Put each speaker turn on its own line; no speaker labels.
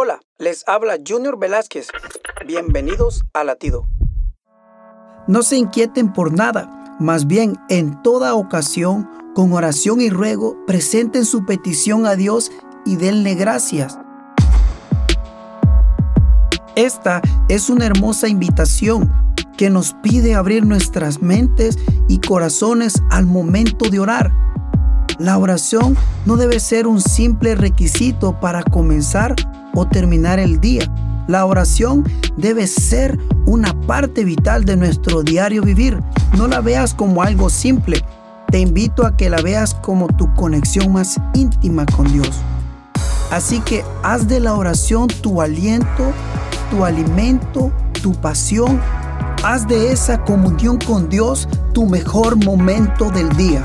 Hola, les habla Junior Velázquez. Bienvenidos a Latido.
No se inquieten por nada, más bien en toda ocasión, con oración y ruego, presenten su petición a Dios y denle gracias. Esta es una hermosa invitación que nos pide abrir nuestras mentes y corazones al momento de orar. La oración no debe ser un simple requisito para comenzar o terminar el día. La oración debe ser una parte vital de nuestro diario vivir. No la veas como algo simple. Te invito a que la veas como tu conexión más íntima con Dios. Así que haz de la oración tu aliento, tu alimento, tu pasión. Haz de esa comunión con Dios tu mejor momento del día.